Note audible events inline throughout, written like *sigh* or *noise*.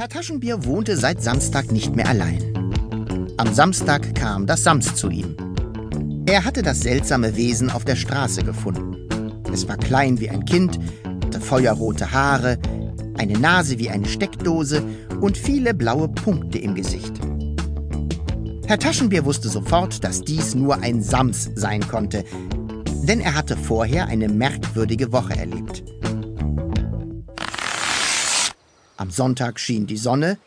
Herr Taschenbier wohnte seit Samstag nicht mehr allein. Am Samstag kam das Sams zu ihm. Er hatte das seltsame Wesen auf der Straße gefunden. Es war klein wie ein Kind, hatte feuerrote Haare, eine Nase wie eine Steckdose und viele blaue Punkte im Gesicht. Herr Taschenbier wusste sofort, dass dies nur ein Sams sein konnte, denn er hatte vorher eine merkwürdige Woche erlebt. Am Sonntag schien die Sonne.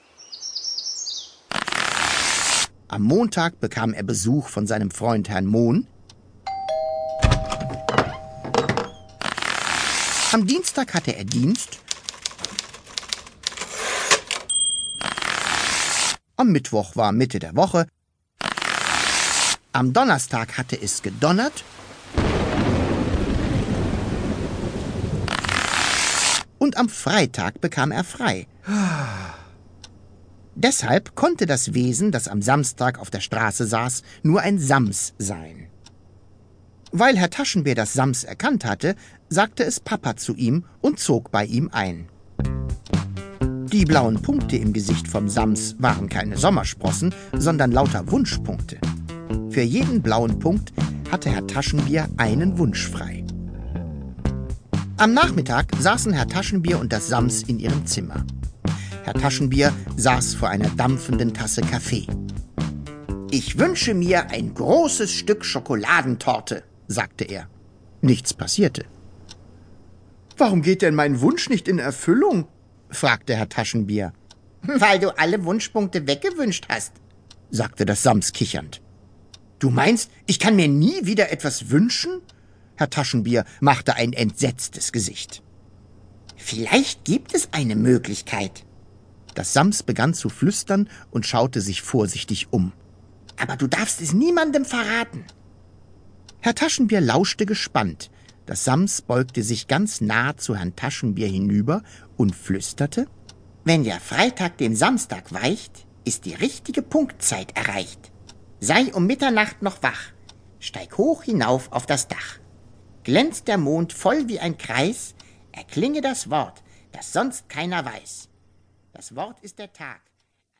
Am Montag bekam er Besuch von seinem Freund Herrn Mohn. Am Dienstag hatte er Dienst. Am Mittwoch war Mitte der Woche. Am Donnerstag hatte es gedonnert. Und am Freitag bekam er frei. Deshalb konnte das Wesen, das am Samstag auf der Straße saß, nur ein Sams sein. Weil Herr Taschenbär das Sams erkannt hatte, sagte es Papa zu ihm und zog bei ihm ein. Die blauen Punkte im Gesicht vom Sams waren keine Sommersprossen, sondern lauter Wunschpunkte. Für jeden blauen Punkt hatte Herr Taschenbier einen Wunsch frei. Am Nachmittag saßen Herr Taschenbier und das Sams in ihrem Zimmer. Herr Taschenbier saß vor einer dampfenden Tasse Kaffee. Ich wünsche mir ein großes Stück Schokoladentorte, sagte er. Nichts passierte. Warum geht denn mein Wunsch nicht in Erfüllung? fragte Herr Taschenbier. *laughs* Weil du alle Wunschpunkte weggewünscht hast, sagte das Sams kichernd. Du meinst, ich kann mir nie wieder etwas wünschen? Herr Taschenbier machte ein entsetztes Gesicht. Vielleicht gibt es eine Möglichkeit. Das Sams begann zu flüstern und schaute sich vorsichtig um. Aber du darfst es niemandem verraten. Herr Taschenbier lauschte gespannt. Das Sams beugte sich ganz nah zu Herrn Taschenbier hinüber und flüsterte Wenn der Freitag den Samstag weicht, ist die richtige Punktzeit erreicht. Sei um Mitternacht noch wach. Steig hoch hinauf auf das Dach glänzt der Mond voll wie ein Kreis, erklinge das Wort, das sonst keiner weiß. Das Wort ist der Tag.